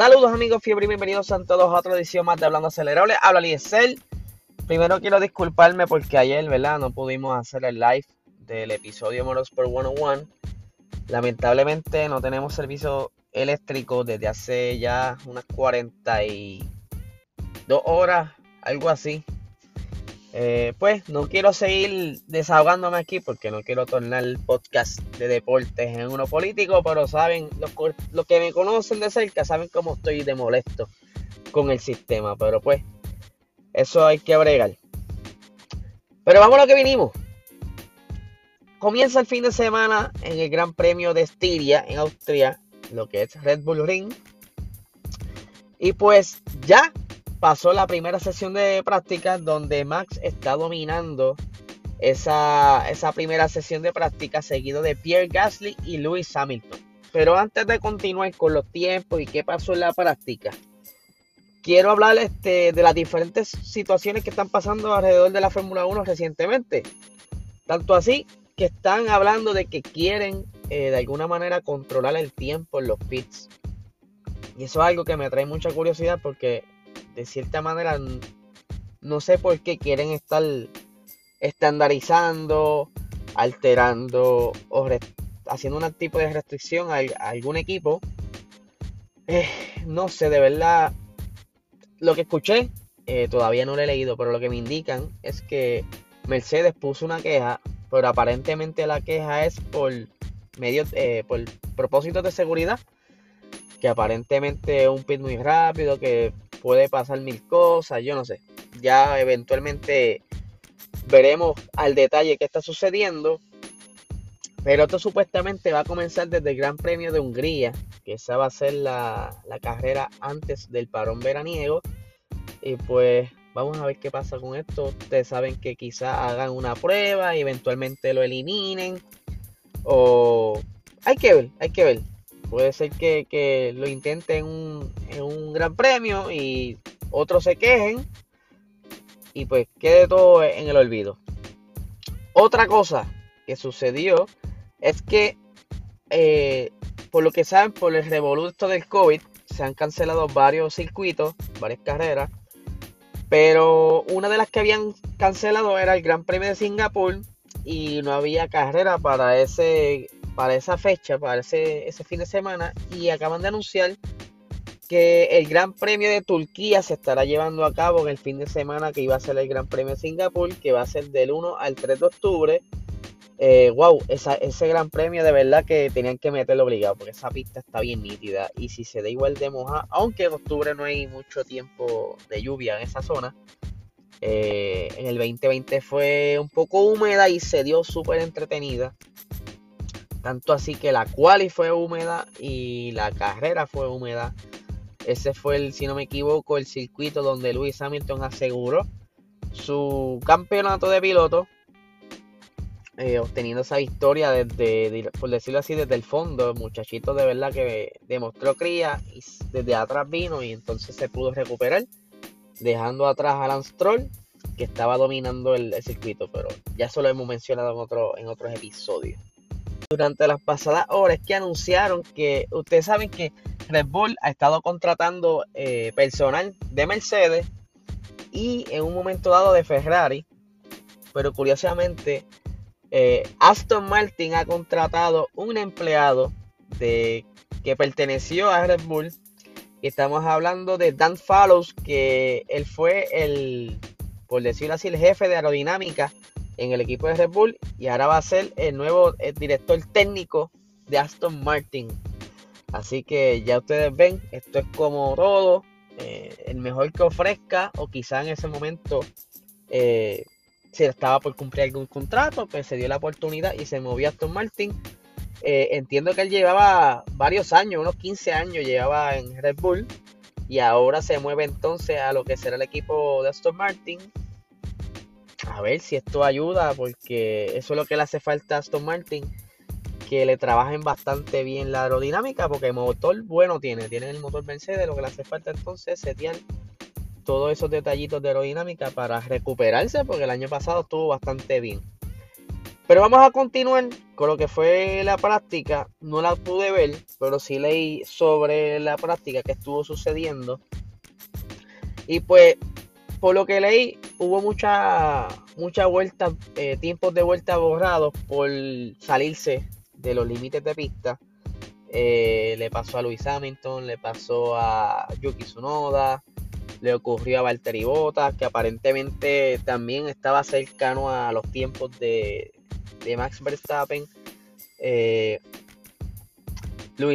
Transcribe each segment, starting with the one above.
Saludos amigos fiebre y bienvenidos a todos a otra edición más de Hablando Acelerable. Habla Liesel. Primero quiero disculparme porque ayer, ¿verdad? No pudimos hacer el live del episodio Motorsport 101. Lamentablemente no tenemos servicio eléctrico desde hace ya unas 42 horas, algo así. Eh, pues no quiero seguir desahogándome aquí porque no quiero tornar el podcast de deportes en uno político, pero saben, los, los, que me conocen de cerca saben cómo estoy de molesto con el sistema, pero pues eso hay que bregar. Pero vamos a lo que vinimos. Comienza el fin de semana en el Gran Premio de Estiria en Austria, lo que es Red Bull Ring. Y pues ya pasó la primera sesión de práctica donde Max está dominando esa, esa primera sesión de práctica seguido de Pierre Gasly y Lewis Hamilton. Pero antes de continuar con los tiempos y qué pasó en la práctica, quiero hablar este, de las diferentes situaciones que están pasando alrededor de la Fórmula 1 recientemente. Tanto así que están hablando de que quieren eh, de alguna manera controlar el tiempo en los pits. Y eso es algo que me trae mucha curiosidad porque de cierta manera no sé por qué quieren estar estandarizando, alterando o haciendo un tipo de restricción a, algún equipo. Eh, no sé, de verdad, lo que escuché, eh, todavía no lo he leído, pero lo que me indican es que Mercedes puso una queja, pero aparentemente la queja es por medio, eh, por propósitos de seguridad, que aparentemente es un pit muy rápido, que puede pasar mil cosas, yo no sé. Ya eventualmente veremos al detalle qué está sucediendo. Pero esto supuestamente va a comenzar desde el Gran Premio de Hungría, que esa va a ser la, carrera antes del parón veraniego. Y pues vamos a ver qué pasa con esto. Ustedes saben que quizá hagan una prueba y eventualmente lo eliminen. O hay que ver, hay que ver. Puede ser que, lo intenten en un, gran premio y otros se quejen y pues quede todo en el olvido. Otra cosa que sucedió es que, eh, por lo que saben, por el revoluto del COVID, se han cancelado varios circuitos, varias carreras, pero una de las que habían cancelado era el Gran Premio de Singapur y no había carrera para ese para esa fecha, para ese, ese fin de semana, y acaban de anunciar que el Gran Premio de Turquía se estará llevando a cabo en el fin de semana que iba a ser el Gran Premio de Singapur, que va a ser del 1 al 3 de octubre. Eh, wow, ese Gran Premio de verdad que tenían que meterlo obligado, porque esa pista está bien nítida. Y si se da igual de moja, aunque en octubre no hay mucho tiempo de lluvia en esa zona, eh, en el 2020 fue un poco húmeda y se dio súper entretenida. Tanto así que la quali fue húmeda y la carrera fue húmeda. Ese fue el, si no me equivoco, el circuito donde Lewis Hamilton aseguró su campeonato de piloto. Eh, obteniendo esa victoria desde, por decirlo así, desde el fondo. El muchachito de verdad que demostró cría y desde atrás vino y entonces se pudo recuperar. Dejando atrás a Lance Stroll, que estaba dominando el, circuito. Pero ya eso lo hemos mencionado en, otro, en otros episodios durante las pasadas horas que anunciaron que ustedes saben que Red Bull ha estado contratando eh, personal de Mercedes y en un momento dado de Ferrari, pero curiosamente eh, Aston Martin ha contratado un empleado de, que perteneció a Red Bull. Y estamos hablando de Dan Fallows que él fue el, por decirlo así, el jefe de aerodinámica en el equipo de Red Bull y ahora va a ser el nuevo eh, director técnico de Aston Martin. Así que ya ustedes ven, esto es como todo, eh, el mejor que ofrezca o quizá en ese momento eh, si estaba por cumplir algún contrato, pues se dio la oportunidad y se movió a Aston Martin. entiendo que él llevaba varios años, unos 15 años llevaba en Red Bull y ahora se mueve entonces a lo que será el equipo de Aston Martin a ver si esto ayuda, porque eso es lo que le hace falta a Aston Martin, que le trabajen bastante bien la aerodinámica, porque el motor bueno tiene, tiene el motor Mercedes, lo que le hace falta entonces es setear todos esos detallitos de aerodinámica para recuperarse, porque el año pasado estuvo bastante bien. Pero vamos a continuar con lo que fue la práctica. No la pude ver, pero sí leí sobre la práctica que estuvo sucediendo. Y pues, por lo que leí, hubo mucha, mucha vuelta, eh, tiempos de vuelta borrados por salirse de los límites de pista. Eh, le pasó a Luis Hamilton, le pasó a Yuki Tsunoda, le ocurrió a Valtteri Bottas, que aparentemente también estaba cercano a los tiempos de, Max Verstappen. Eh,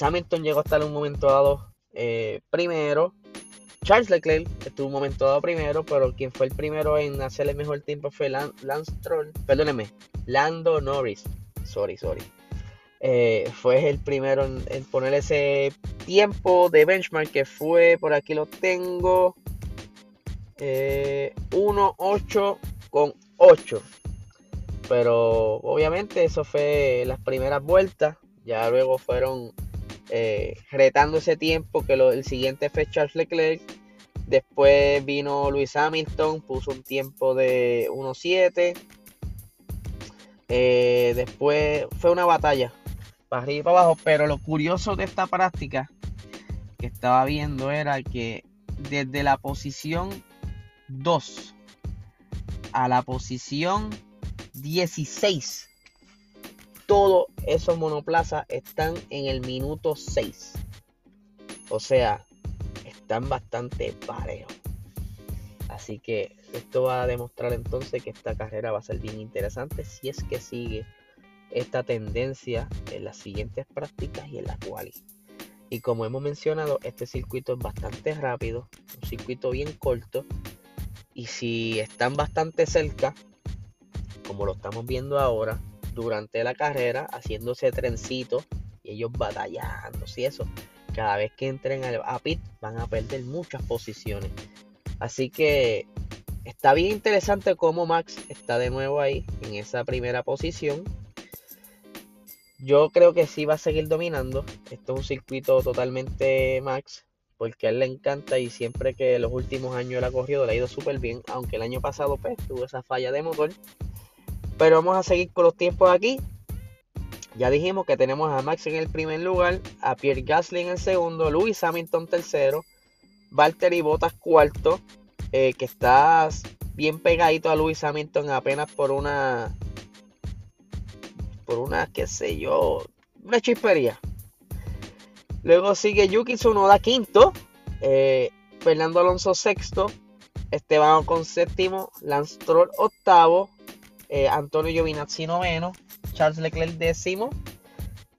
Hamilton llegó a estar en un momento dado eh, primero. Charles Leclerc estuvo un momento dado primero, pero quien fue el primero en hacer el mejor tiempo fue Lance Stroll, perdóneme, Lando Norris. Sorry, sorry. Eh, fue el primero en, poner ese tiempo de benchmark que fue, por aquí lo tengo, eh, 1.8 con 8. Pero obviamente eso fue las primeras vueltas. Ya luego fueron eh, retando ese tiempo que el siguiente fue Charles Leclerc. Después vino Luis Hamilton, puso un tiempo de 1.7. Eh, después fue una batalla para arriba y para abajo. Pero lo curioso de esta práctica que estaba viendo era que desde la posición 2 a la posición 16, todos esos monoplazas están en el minuto 6. O sea, están bastante parejos. Así que esto va a demostrar entonces que esta carrera va a ser bien interesante si es que sigue esta tendencia en las siguientes prácticas y en las cuales. Y como hemos mencionado, este circuito es bastante rápido, un circuito bien corto. Y si están bastante cerca, como lo estamos viendo ahora, durante la carrera, haciéndose trencito y ellos batallando, y eso, cada vez que entren a pit van a perder muchas posiciones. Así que está bien interesante cómo Max está de nuevo ahí en esa primera posición yo creo que sí va a seguir dominando. Esto es un circuito totalmente max, porque a él le encanta y siempre que los últimos años él ha corrido le ha ido súper bien, aunque el año pasado pues, tuvo esa falla de motor. Pero vamos a seguir con los tiempos aquí. Ya dijimos que tenemos a Max en el primer lugar, a Pierre Gasly en el segundo, Lewis Hamilton tercero, Valtteri Bottas cuarto, eh, que está bien pegadito a Lewis Hamilton apenas por una por una, qué sé yo, una chispería. Luego sigue Yuki Tsunoda quinto, eh, Fernando Alonso sexto, Esteban con séptimo, Lance Troll octavo, eh, Antonio Giovinazzi noveno, Charles Leclerc décimo.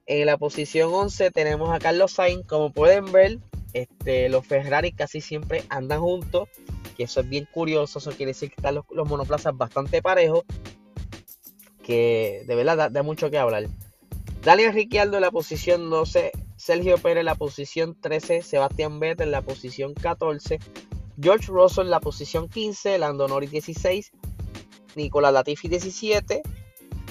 En la posición 11 tenemos a Carlos Sainz. Como pueden ver, este, los Ferrari casi siempre andan juntos. Que eso es bien curioso. Eso quiere decir que están los, monoplazas bastante parejos que de verdad da, mucho que hablar. Daniel Ricciardo en la posición 12, Sergio Pérez en la posición 13, Sebastián Vettel en la posición 14, George Russell en la posición 15, Lando Norris 16, Nicolás Latifi 17,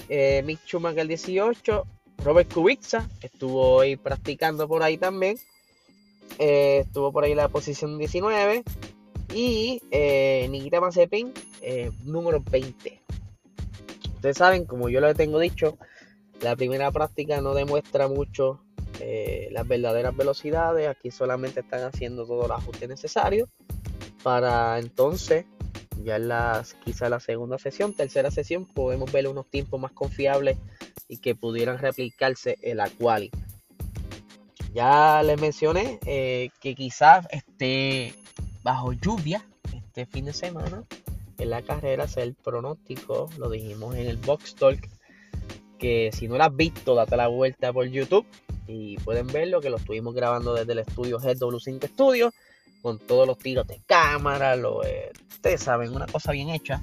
eh, Mick Schumacher 18, Robert Kubica estuvo hoy practicando por ahí también, eh, estuvo por ahí la posición 19 y eh, Nikita Mazepin eh, número 20. Ustedes saben, como yo lo tengo dicho, la primera práctica no demuestra mucho eh, las verdaderas velocidades. Aquí solamente están haciendo todos los ajustes necesarios para entonces, ya en las, quizá la segunda sesión, tercera sesión, podemos ver unos tiempos más confiables y que pudieran replicarse en la quali. Ya les mencioné eh, que quizás esté bajo lluvia este fin de semana en la carrera es el pronóstico, lo dijimos en el Box Talk, que si no lo has visto, date la vuelta por YouTube y pueden verlo, que lo estuvimos grabando desde el estudio GW5 Studio, con todos los tiros de cámara, lo, eh, ustedes saben, una cosa bien hecha.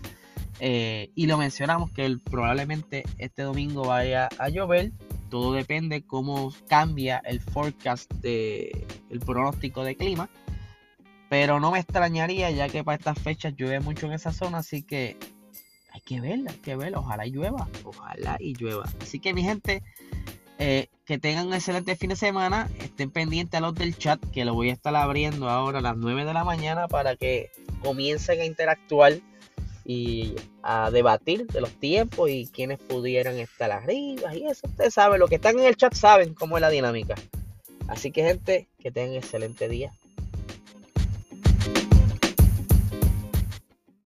Eh, y lo mencionamos que probablemente este domingo vaya a llover. Todo depende cómo cambia el forecast de el pronóstico de clima. Pero no me extrañaría ya que para estas fechas llueve mucho en esa zona, así que hay que verla, hay que verla. Ojalá y llueva, ojalá y llueva. Así que mi gente, eh, que tengan un excelente fin de semana. Estén pendientes a los del chat, que lo voy a estar abriendo ahora a las 9 de la mañana para que comiencen a interactuar y a debatir de los tiempos y quiénes pudieran estar arriba y eso. Ustedes saben, los que están en el chat saben cómo es la dinámica. Así que gente, que tengan excelente día.